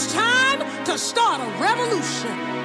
It's time to start a revolution.